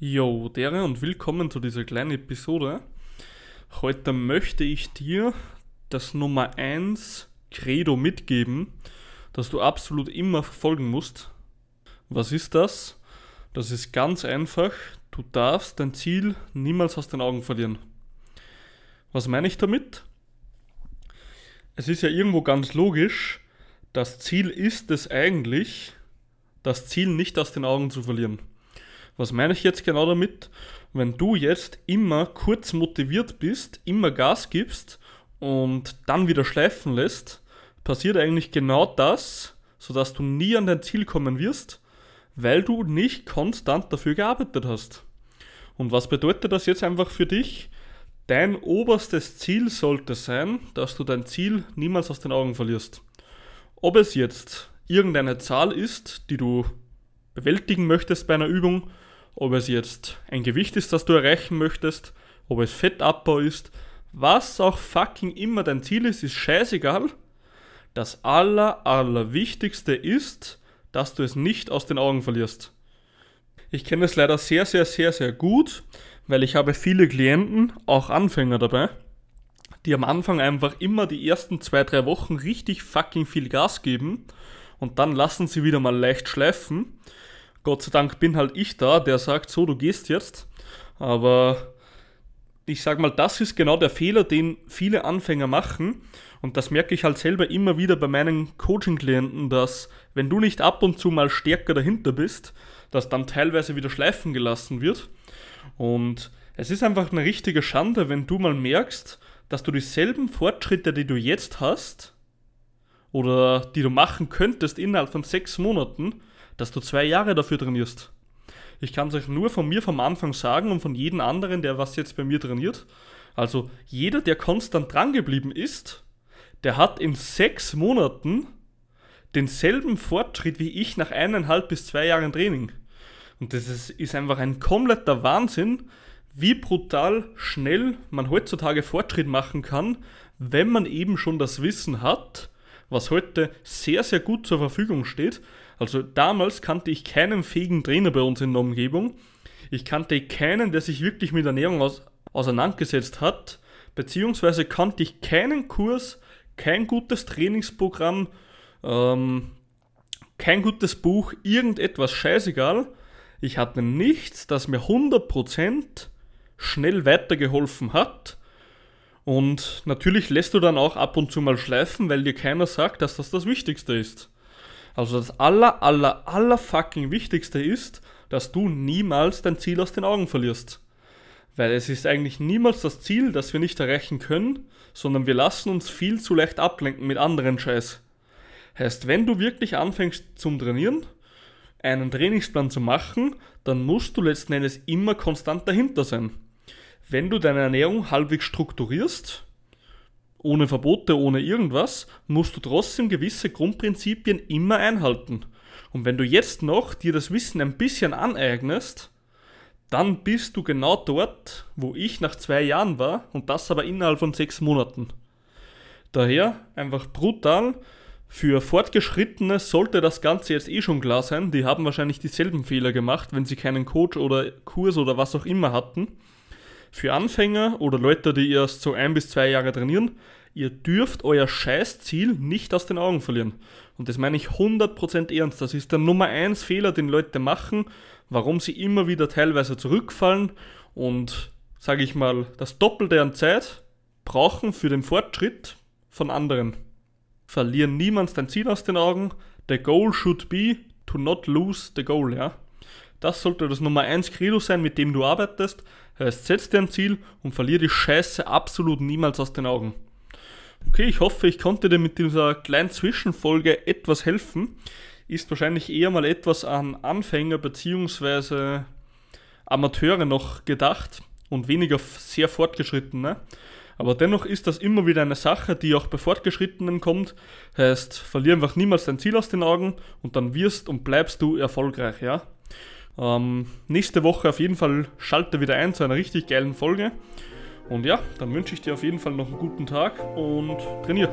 Jo, dere und willkommen zu dieser kleinen Episode. Heute möchte ich dir das Nummer 1 Credo mitgeben, das du absolut immer verfolgen musst. Was ist das? Das ist ganz einfach. Du darfst dein Ziel niemals aus den Augen verlieren. Was meine ich damit? Es ist ja irgendwo ganz logisch, das Ziel ist es eigentlich, das Ziel nicht aus den Augen zu verlieren. Was meine ich jetzt genau damit? Wenn du jetzt immer kurz motiviert bist, immer Gas gibst und dann wieder schleifen lässt, passiert eigentlich genau das, sodass du nie an dein Ziel kommen wirst, weil du nicht konstant dafür gearbeitet hast. Und was bedeutet das jetzt einfach für dich? Dein oberstes Ziel sollte sein, dass du dein Ziel niemals aus den Augen verlierst. Ob es jetzt irgendeine Zahl ist, die du bewältigen möchtest bei einer Übung, ob es jetzt ein Gewicht ist, das du erreichen möchtest, ob es Fettabbau ist, was auch fucking immer dein Ziel ist, ist scheißegal. Das aller, allerwichtigste ist, dass du es nicht aus den Augen verlierst. Ich kenne es leider sehr, sehr, sehr, sehr gut, weil ich habe viele Klienten, auch Anfänger dabei, die am Anfang einfach immer die ersten zwei, drei Wochen richtig fucking viel Gas geben und dann lassen sie wieder mal leicht schleifen Gott sei Dank bin halt ich da, der sagt, so, du gehst jetzt. Aber ich sag mal, das ist genau der Fehler, den viele Anfänger machen. Und das merke ich halt selber immer wieder bei meinen Coaching-Klienten, dass wenn du nicht ab und zu mal stärker dahinter bist, dass dann teilweise wieder schleifen gelassen wird. Und es ist einfach eine richtige Schande, wenn du mal merkst, dass du dieselben Fortschritte, die du jetzt hast, oder die du machen könntest innerhalb von sechs Monaten, dass du zwei Jahre dafür trainierst. Ich kann es euch nur von mir vom Anfang sagen und von jedem anderen, der was jetzt bei mir trainiert. Also jeder, der konstant drangeblieben ist, der hat in sechs Monaten denselben Fortschritt wie ich nach eineinhalb bis zwei Jahren Training. Und das ist, ist einfach ein kompletter Wahnsinn, wie brutal schnell man heutzutage Fortschritt machen kann, wenn man eben schon das Wissen hat, was heute sehr, sehr gut zur Verfügung steht. Also damals kannte ich keinen fähigen Trainer bei uns in der Umgebung. Ich kannte keinen, der sich wirklich mit Ernährung aus, auseinandergesetzt hat, beziehungsweise kannte ich keinen Kurs, kein gutes Trainingsprogramm, ähm, kein gutes Buch, irgendetwas, scheißegal. Ich hatte nichts, das mir 100% schnell weitergeholfen hat. Und natürlich lässt du dann auch ab und zu mal schleifen, weil dir keiner sagt, dass das das Wichtigste ist. Also das aller, aller, aller fucking Wichtigste ist, dass du niemals dein Ziel aus den Augen verlierst. Weil es ist eigentlich niemals das Ziel, das wir nicht erreichen können, sondern wir lassen uns viel zu leicht ablenken mit anderen Scheiß. Heißt, wenn du wirklich anfängst zum Trainieren, einen Trainingsplan zu machen, dann musst du letzten Endes immer konstant dahinter sein. Wenn du deine Ernährung halbwegs strukturierst, ohne Verbote, ohne irgendwas, musst du trotzdem gewisse Grundprinzipien immer einhalten. Und wenn du jetzt noch dir das Wissen ein bisschen aneignest, dann bist du genau dort, wo ich nach zwei Jahren war und das aber innerhalb von sechs Monaten. Daher einfach brutal. Für Fortgeschrittene sollte das Ganze jetzt eh schon klar sein. Die haben wahrscheinlich dieselben Fehler gemacht, wenn sie keinen Coach oder Kurs oder was auch immer hatten. Für Anfänger oder Leute, die erst so ein bis zwei Jahre trainieren, ihr dürft euer Scheißziel nicht aus den Augen verlieren. Und das meine ich 100% ernst. Das ist der Nummer 1 Fehler, den Leute machen, warum sie immer wieder teilweise zurückfallen und, sage ich mal, das Doppelte an Zeit brauchen für den Fortschritt von anderen. Verlieren niemals dein Ziel aus den Augen. The goal should be to not lose the goal, ja. Das sollte das Nummer 1 Credo sein, mit dem du arbeitest. Heißt, setz dir ein Ziel und verliere die Scheiße absolut niemals aus den Augen. Okay, ich hoffe, ich konnte dir mit dieser kleinen Zwischenfolge etwas helfen. Ist wahrscheinlich eher mal etwas an Anfänger bzw. Amateure noch gedacht und weniger sehr fortgeschrittene. Aber dennoch ist das immer wieder eine Sache, die auch bei Fortgeschrittenen kommt. Heißt, verlier einfach niemals dein Ziel aus den Augen und dann wirst und bleibst du erfolgreich, ja? Ähm, nächste Woche auf jeden Fall schalte wieder ein zu einer richtig geilen Folge. Und ja, dann wünsche ich dir auf jeden Fall noch einen guten Tag und trainier.